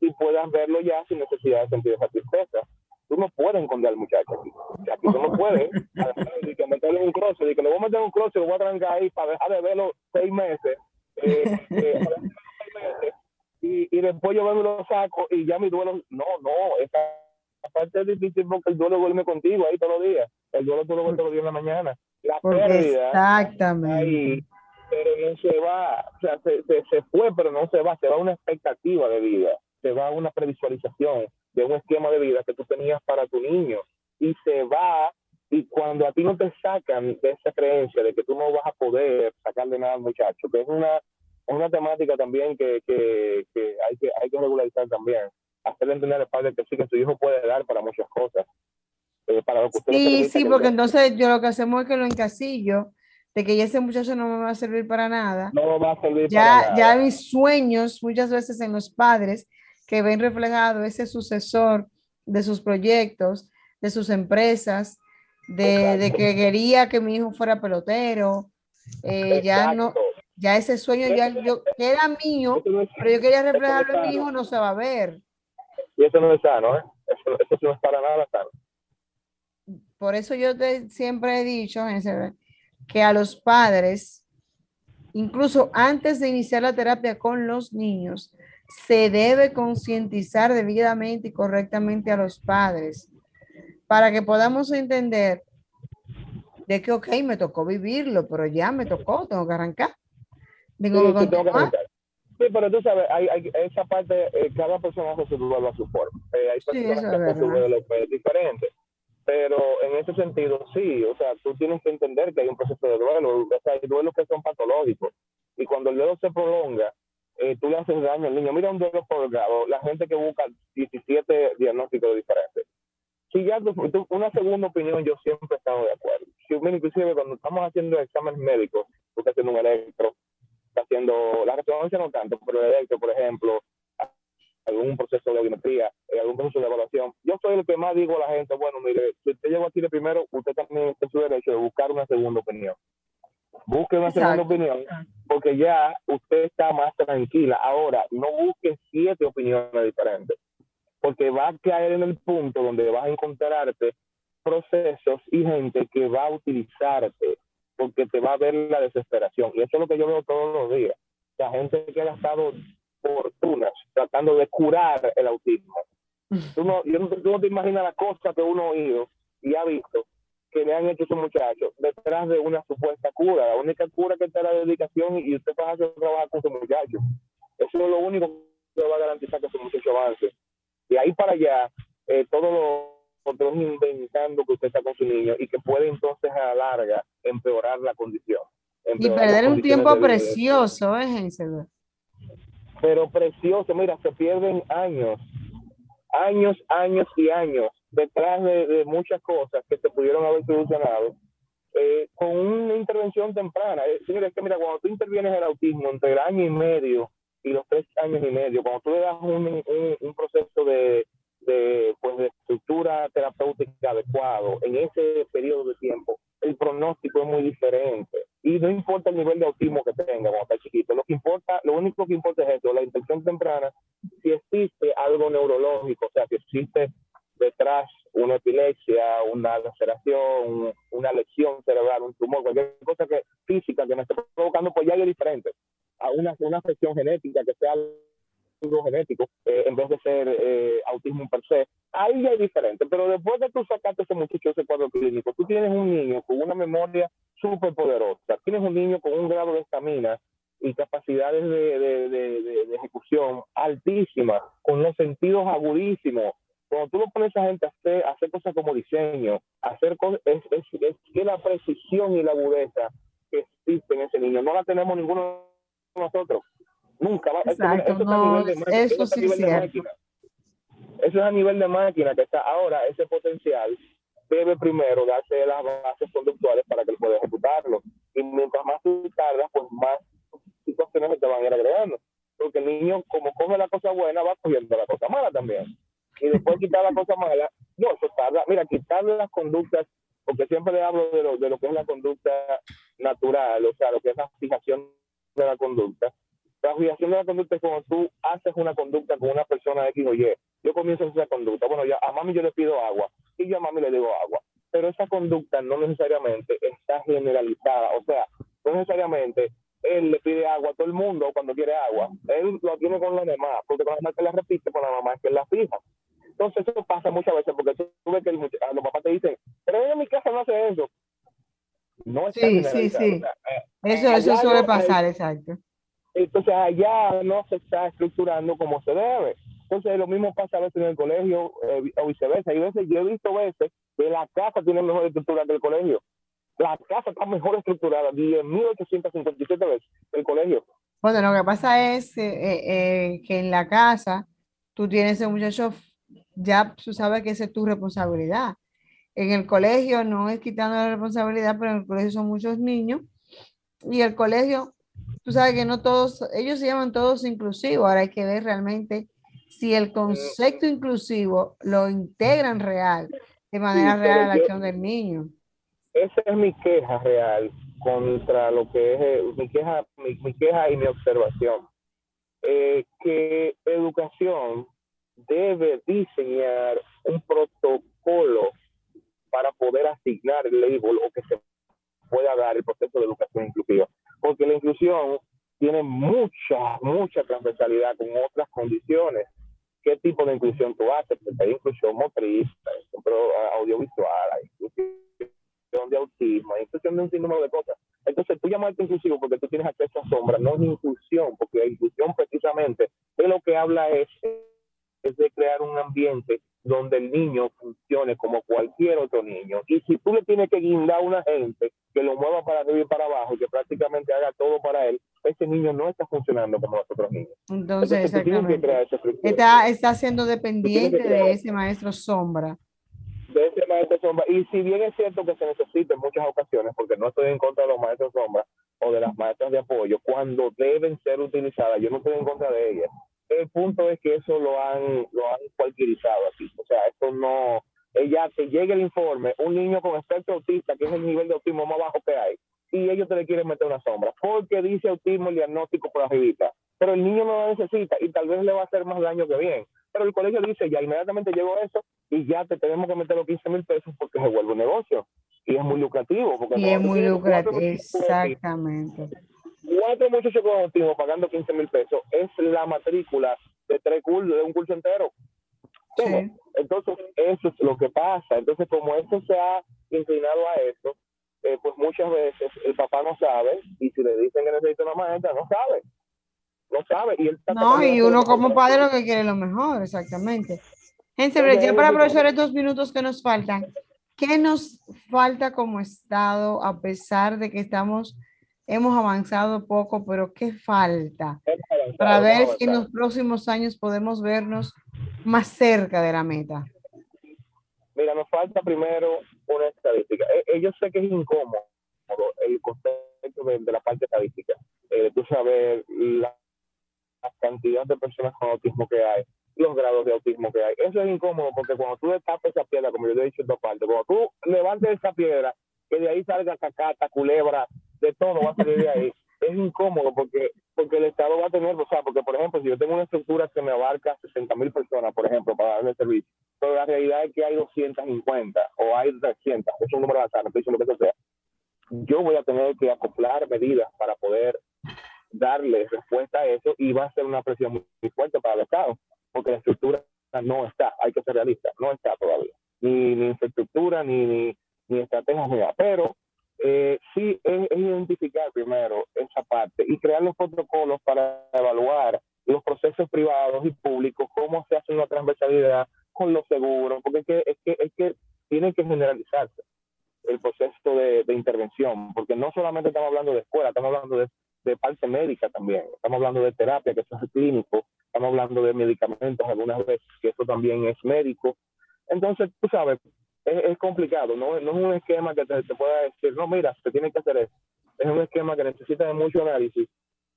S2: y puedas verlo ya sin necesidad de sentir esa tristeza tú no puedes esconder al muchacho aquí. Aquí tú no puedes y que meterle un closet, y que le voy a meter un closet y lo voy a trancar ahí para dejar de verlo seis meses. Eh, eh, y, y después yo vengo y lo saco y ya mi duelo, no, no, esa parte es difícil porque el duelo duerme contigo ahí todos los días. El duelo tú lo todos los días en la mañana. La pérdida.
S1: Exactamente.
S2: Ahí, pero no se va, o sea, se, se, se fue, pero no se va, se va una expectativa de vida, se va una previsualización de un esquema de vida que tú tenías para tu niño y se va y cuando a ti no te sacan de esa creencia de que tú no vas a poder sacarle nada al muchacho, que es una, una temática también que, que, que, hay que hay que regularizar también, hacerle entender al padre que sí, que su hijo puede dar para muchas cosas. Eh, para lo que
S1: sí, sí, porque entonces yo lo que hacemos es que lo encasillo de que ya ese muchacho no me va a servir para nada.
S2: No va a servir
S1: ya,
S2: para nada.
S1: Ya mis sueños muchas veces en los padres que ven reflejado ese sucesor de sus proyectos, de sus empresas, de, que quería que mi hijo fuera pelotero. Eh, ya no, ya ese sueño ya yo era mío, pero yo quería reflejarlo en mi hijo, no se va a ver.
S2: Y eso no es sano, ¿eh? Eso, eso no es para nada sano.
S1: Por eso yo te, siempre he dicho que a los padres, incluso antes de iniciar la terapia con los niños, se debe concientizar debidamente y correctamente a los padres para que podamos entender de que, ok, me tocó vivirlo, pero ya me tocó, tengo que arrancar.
S2: Sí, tengo que arrancar. Sí, pero tú sabes, hay, hay esa parte, eh, cada persona hace su duelo a su forma. Eh, hay personas que hacen su duelo pues, diferente. Pero en ese sentido, sí, o sea, tú tienes que entender que hay un proceso de duelo. O sea, hay duelos que son patológicos. Y cuando el duelo se prolonga, eh, tú le haces daño al niño. Mira un duelo prolongado, la gente que busca 17 diagnósticos diferentes si ya una segunda opinión, yo siempre he estado de acuerdo. Si, inclusive cuando estamos haciendo exámenes médicos, usted haciendo un electro, está haciendo la resonancia no tanto, pero el electro, por ejemplo, algún proceso de audiometría, eh, algún proceso de evaluación. Yo soy el que más digo a la gente, bueno, mire, si usted llegó aquí de primero, usted también en su derecho de buscar una segunda opinión. Busque una segunda opinión, porque ya usted está más tranquila. Ahora, no busque siete opiniones diferentes porque va a caer en el punto donde vas a encontrarte procesos y gente que va a utilizarte porque te va a ver la desesperación. Y eso es lo que yo veo todos los días. La gente que ha gastado fortunas tratando de curar el autismo. Tú no, yo no, tú no te imaginas la cosa que uno ha oído y ha visto que le han hecho esos muchachos detrás de una supuesta cura. La única cura que está la dedicación y usted va a hacer trabajar con ese muchacho. Eso es lo único que va a garantizar que ese muchacho avance de ahí para allá, eh, todo lo otros inventando que usted está con su niño y que puede entonces a la larga empeorar la condición.
S1: y perder un tiempo precioso, ¿eh,
S2: Pero precioso, mira, se pierden años, años, años y años detrás de, muchas cosas que se pudieron haber solucionado eh, con una intervención temprana. Eh, señores, es que mira, cuando tú intervienes el autismo entre el año y medio y los tres años y medio, cuando tú le das un, un, proceso de, de, pues de estructura terapéutica adecuado en ese periodo de tiempo, el pronóstico es muy diferente. Y no importa el nivel de autismo que tenga cuando está chiquito, lo que importa, lo único que importa es eso, la infección temprana, si existe algo neurológico, o sea, si existe detrás una epilepsia, una laceración, una lesión cerebral, un tumor, cualquier cosa que física que me esté provocando, pues ya es diferente a una, una afección genética que sea algo genético, eh, en vez de ser eh, autismo per se, ahí es diferente. Pero después de tú sacaste ese muchacho ese cuadro clínico, tú tienes un niño con una memoria súper poderosa, tienes un niño con un grado de estamina y capacidades de, de, de, ejecución altísimas, con los sentidos agudísimos. Cuando tú lo pones a gente a hacer, hacer cosas como diseño, hacer cosas, es, es, que la precisión y la agudeza que existe en ese niño no la tenemos ninguno nosotros. Nunca va.
S1: Exacto, eso, no, eso, sí es
S2: Eso es a nivel de máquina que está ahora, ese potencial debe primero darse las bases conductuales para que él pueda ejecutarlo. Y mientras más tú tardas, pues más situaciones se te van a ir agregando. Porque el niño, como coge la cosa buena, va cogiendo la cosa mala también. Y después quitar la cosa mala, no, eso tarda. Mira, quitarle las conductas, porque siempre le hablo de lo, de lo que es la conducta natural, o sea, lo que es la fijación de la conducta. La fijación de la conducta es cuando tú haces una conducta con una persona X o Y. Yo comienzo a hacer esa conducta. Bueno, ya a mami yo le pido agua y yo a mami le digo agua. Pero esa conducta no necesariamente está generalizada. O sea, no necesariamente él le pide agua a todo el mundo cuando quiere agua. Él lo tiene con la mamá, porque con la mamá que la repite, con la mamá es que la fija. Entonces eso pasa muchas veces porque tú ves que los papás te dicen, pero en mi casa no hace eso.
S1: No sí, sí, sí. Eh, eso, eso suele pasar, exacto.
S2: Entonces allá no se está estructurando como se debe. Entonces lo mismo pasa a veces en el colegio eh, o viceversa. Y veces yo he visto veces que la casa tiene mejor estructura que el colegio. La casa está mejor estructurada 10.857 veces el colegio.
S1: Bueno, lo que pasa es eh, que en la casa tú tienes ese muchacho, ya tú sabes que esa es tu responsabilidad. En el colegio no es quitando la responsabilidad, pero en el colegio son muchos niños y el colegio, tú sabes que no todos, ellos se llaman todos inclusivos, ahora hay que ver realmente si el concepto inclusivo lo integran real, de manera real a la acción del niño.
S2: esa es mi queja real contra lo que es eh, mi queja, mi, queja y mi observación. Eh, que educación debe diseñar un protocolo para poder asignar el label o que se pueda dar el proceso de educación inclusiva. Porque la inclusión tiene mucha, mucha transversalidad con otras condiciones. ¿Qué tipo de inclusión tú haces? Porque hay inclusión motriz, hay audiovisual, hay inclusión de autismo, hay inclusión de un sinnúmero de cosas. Entonces, tú llamarte inclusivo porque tú tienes acceso a sombra, no es inclusión, porque la inclusión precisamente de lo que habla es, es de crear un ambiente donde el niño funcione como cualquier otro niño. Y si tú le tienes que guindar a una gente que lo mueva para arriba y para abajo y que prácticamente haga todo para él, ese niño no está funcionando como los otros niños.
S1: Entonces, exactamente. Está, está siendo dependiente de ese maestro sombra.
S2: De ese maestro sombra. Y si bien es cierto que se necesita en muchas ocasiones, porque no estoy en contra de los maestros sombra o de las maestras de apoyo, cuando deben ser utilizadas, yo no estoy en contra de ellas el punto es que eso lo han, lo han cualquierizado aquí. O sea, esto no, ella te llega el informe, un niño con espectro autista, que es el nivel de autismo más bajo que hay, y ellos te le quieren meter una sombra, porque dice autismo el diagnóstico por arribita. Pero el niño no lo necesita y tal vez le va a hacer más daño que bien. Pero el colegio dice, ya inmediatamente llegó eso y ya te tenemos que meter los 15 mil pesos porque se vuelve un negocio. Y es muy lucrativo. Porque
S1: y es muy lucrativo, exactamente
S2: cuatro muchachos con autismo pagando 15 mil pesos es la matrícula de tres cursos, de un curso entero. Entonces, eso es lo que pasa. Entonces, como esto se ha inclinado a eso, eh, pues muchas veces el papá no sabe y si le dicen que necesita una maestra, no sabe. No sabe. Y
S1: no, y uno como padre lo que quiere lo mejor, exactamente. Gente, ya para aprovechar estos minutos que nos faltan, ¿qué nos falta como Estado a pesar de que estamos hemos avanzado poco, pero ¿qué falta? Para ver si en los próximos años podemos vernos más cerca de la meta.
S2: Mira, nos falta primero una estadística. E, yo sé que es incómodo el concepto de, la parte estadística. Eh, tú sabes la, cantidad de personas con autismo que hay, los grados de autismo que hay. Eso es incómodo porque cuando tú destapas esa piedra, como yo te he dicho en dos partes, cuando tú levantes esa piedra, que de ahí salga cacata, culebra, de todo va a salir de ahí. Es incómodo porque, porque el Estado va a tener, o sea, porque por ejemplo, si yo tengo una estructura que me abarca 60 mil personas, por ejemplo, para darle servicio, pero la realidad es que hay 250 o hay 300, es un número azar, no estoy diciendo que eso sea. Yo voy a tener que acoplar medidas para poder darle respuesta a eso y va a ser una presión muy, fuerte para el Estado, porque la estructura no está, hay que ser realista, no está todavía, ni, ni infraestructura, ni, ni, ni estrategia, ni nada. Pero eh, sí es, identificar primero esa parte y crear los protocolos para evaluar los procesos privados y públicos, cómo se hace una transversalidad con los seguros, porque es que, es que, es que tiene que generalizarse el proceso de, intervención, porque no solamente estamos hablando de escuela, estamos hablando de, de parte médica también, estamos hablando de terapia, que eso es clínico, estamos hablando de medicamentos algunas veces, que eso también es médico. Entonces, tú sabes, es, complicado, no, no, es un esquema que te, pueda decir, no, mira, se tiene que hacer eso. Es un esquema que necesita de mucho análisis,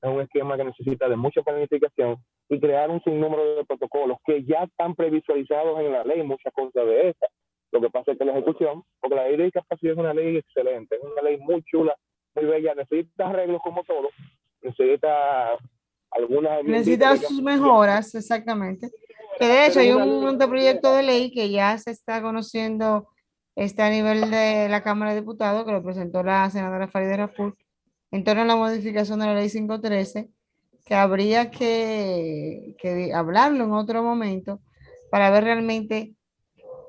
S2: es un esquema que necesita de mucha planificación y crear un sinnúmero de protocolos que ya están previsualizados en la ley, muchas cosas de esas. Lo que pasa es que la ejecución, porque la ley de discapacidad es una ley excelente, es una ley muy chula, muy bella, necesita arreglos como todo, necesita algunas...
S1: Necesita sus mejoras, exactamente. Que de hecho hay un proyecto de ley que ya se está conociendo está a nivel de la Cámara de Diputados, que lo presentó la senadora Farideh Raful, en torno a la modificación de la ley 513, que habría que, que hablarlo en otro momento para ver realmente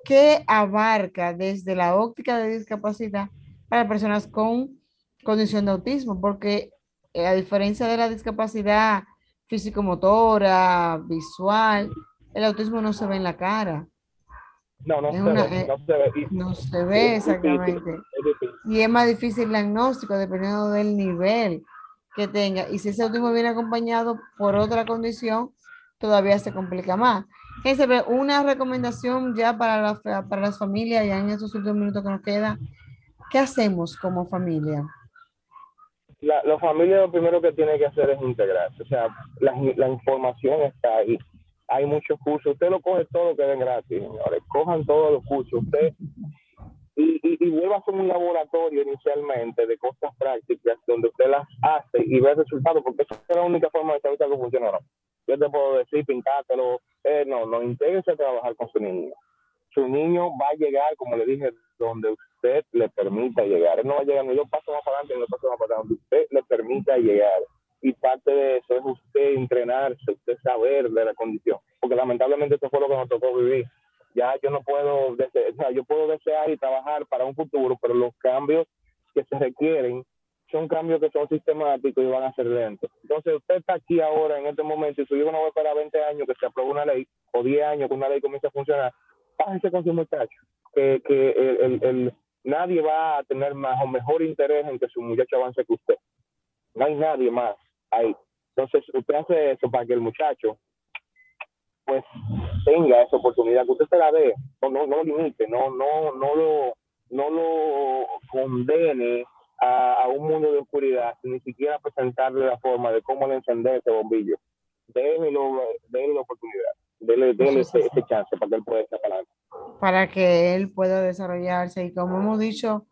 S1: qué abarca desde la óptica de discapacidad para personas con condición de autismo, porque eh, a diferencia de la discapacidad físico-motora, visual, el autismo no se ve en la cara.
S2: No, no, se, ve, no se ve.
S1: No se ve exactamente. Y es más difícil el diagnóstico dependiendo del nivel que tenga. Y si ese autismo viene acompañado por otra condición, todavía se complica más. una recomendación ya para, la, para las familias, ya en estos últimos minutos que nos queda. ¿Qué hacemos como familia?
S2: La, la familia lo primero que tiene que hacer es integrarse. O sea, la, la información está ahí hay muchos cursos. Usted lo coge todo lo que den gratis, señores. Cojan todos los cursos. Usted, y, y, vuelva a ser un laboratorio inicialmente de cosas prácticas donde usted las hace y ve el resultado, porque esa es la única forma de saber algo funciona no. Yo te puedo decir, pintátelo, eh, no, no, intégrese a trabajar con su niño. Su niño va a llegar, como le dije, donde usted le permita llegar. Él no va a llegar ni dos pasos más para adelante ni dos pasos más para donde usted le permita llegar. Y parte de eso es usted entrenarse, usted saber de la condición. Porque lamentablemente esto fue lo que nos tocó vivir ya yo no puedo, desear, yo puedo desear y trabajar para un futuro, pero los cambios que se requieren son cambios que son sistemáticos y van a ser lentos. Entonces, usted está aquí ahora, en este momento, y su hijo no va a esperar 20 años que se apruebe una ley, o 10 años que una ley comience a funcionar, pásense con su muchacho, que, que el, nadie va a tener más o mejor interés en que su muchacho avance que usted. No hay nadie más ahí. Entonces, usted hace eso para que el muchacho pues tenga esa oportunidad, que usted se la dé, no, no, no limite, no, no, no lo, no lo condene a, un mundo de oscuridad, ni siquiera presentarle la forma de cómo le encender ese bombillo. Déle, la oportunidad, déle, déle ese, ese, chance para que él pueda adelante.
S1: Para que él pueda desarrollarse y como hemos dicho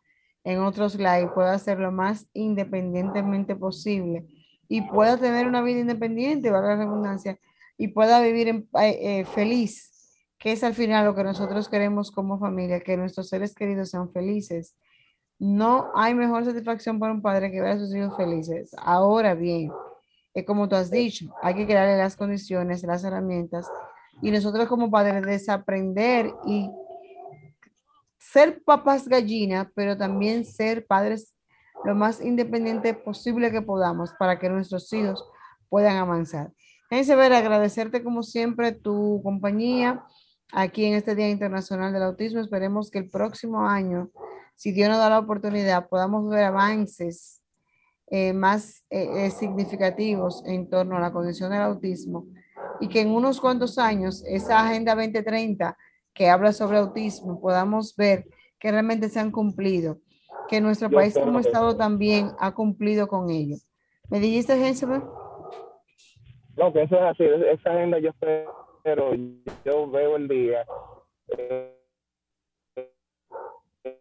S1: en otros live, pueda hacer lo más independientemente posible y pueda tener una vida independiente, valga la redundancia, y pueda vivir en, eh, feliz, que es al final lo que nosotros queremos como familia, que nuestros seres queridos sean felices. No hay mejor satisfacción para un padre que ver a sus hijos felices. Ahora bien, es como tú has dicho, hay que crearle las condiciones, las herramientas, y nosotros como padres desaprender y ser papás gallina, pero también ser padres lo más independiente posible que podamos para que nuestros hijos puedan avanzar. Ver, agradecerte como siempre tu compañía aquí en este Día Internacional del Autismo. Esperemos que el próximo año, si Dios nos da la oportunidad, podamos ver avances eh, más eh, eh, significativos en torno a la condición del autismo y que en unos cuantos años esa Agenda 2030 que habla sobre autismo podamos ver que realmente se han cumplilido, que nuestro país como Estado también ha cumplido con ello. ¿Me dijiste, Hensel?
S2: No, que eso es así, esa agenda yo espero, yo veo el día eh,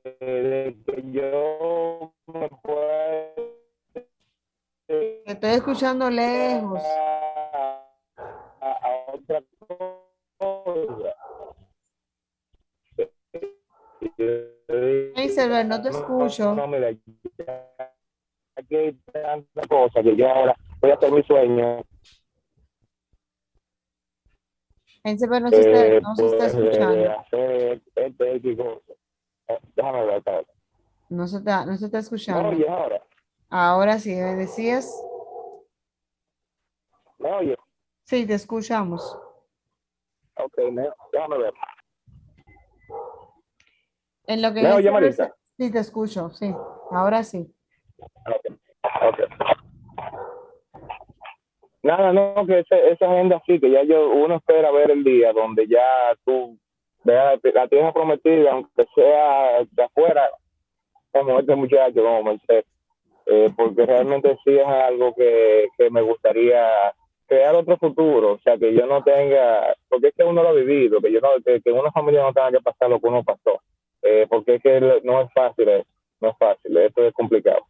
S2: de que yo me pueda...
S1: Te estoy escuchando lejos.
S2: A, a, otra cosa.
S1: Hey, Silver, no te escucho.
S2: No, no, mira, aquí hay tanta cosa que yo ahora voy a hacer mi sueño
S1: Ese no se está, eh, no se está pues, escuchando.
S2: Eh, déjame ver,
S1: No se está, no se está escuchando.
S2: No, ahora.
S1: Ahora sí, ¿me decías?
S2: No, oye.
S1: Sí, te escuchamos.
S2: Ok, déjame ver.
S1: En lo que
S2: ¿Me oye, Marisa?
S1: Sí, te escucho, sí. Ahora sí.
S2: Ok, ok. Nada, no, que esa agenda sí, que ya yo, uno espera ver el día donde ya tú veas la tierra prometida, aunque sea de afuera, como este muchacho, como Mercedes, eh, porque realmente sí es algo que, que me gustaría crear otro futuro, o sea, que yo no tenga, porque es que uno lo ha vivido, que yo no, que, que una familia no tenga que pasar lo que uno pasó, eh, porque es que no es fácil eso, no es fácil, esto es complicado.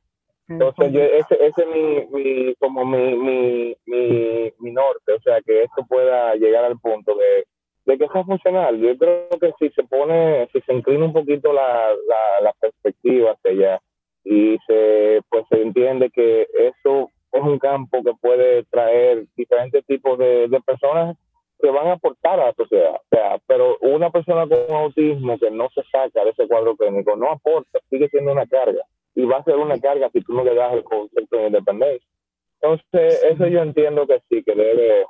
S2: Entonces, yo, ese, ese es mi, mi como mi, mi, mi, mi, norte, o sea, que esto pueda llegar al punto de, de que sea funcional. Yo creo que si se pone, si se inclina un poquito la, la, la perspectiva hacia allá y se, pues se entiende que eso es un campo que puede traer diferentes tipos de, de personas que van a aportar a la sociedad. O sea, pero una persona con autismo que no se saca de ese cuadro clínico no aporta, sigue siendo una carga y va a ser una carga si tú no le das el concepto de independencia. Entonces, eso yo entiendo que sí, que debe...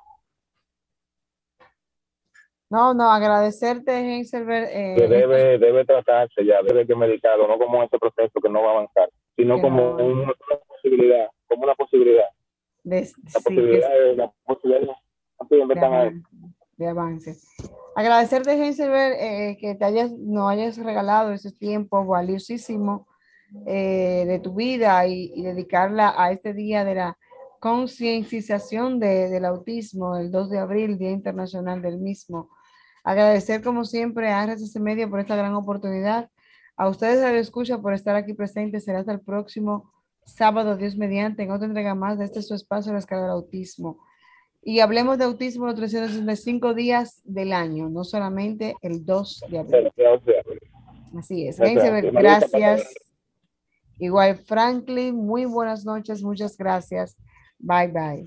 S1: No, no, agradecerte, Heiselberg. Eh,
S2: que debe, debe tratarse ya, debe que medicarlo, no como ese proceso que no va a avanzar, sino como una, posibilidad, como una posibilidad.
S1: De,
S2: la, posibilidad de, la posibilidad
S1: de, de avance. Agradecerte, Heiselberg, eh, que te hayas, no hayas regalado ese tiempo valiosísimo eh, de tu vida y, dedicarla a este día de la concienciación de, del autismo, el 2 de abril, Día Internacional del mismo. Agradecer como siempre a RCC Media por esta gran oportunidad, A ustedes les escucha por estar aquí presentes. Será hasta el próximo sábado, Dios mediante, en otra entrega más de este su espacio, la escala del autismo. Y hablemos de autismo los 365 días del año, no solamente el 2 de abril. Así es. Gracias. gracias. Igual, Franklin, muy buenas noches, muchas gracias. Bye, bye.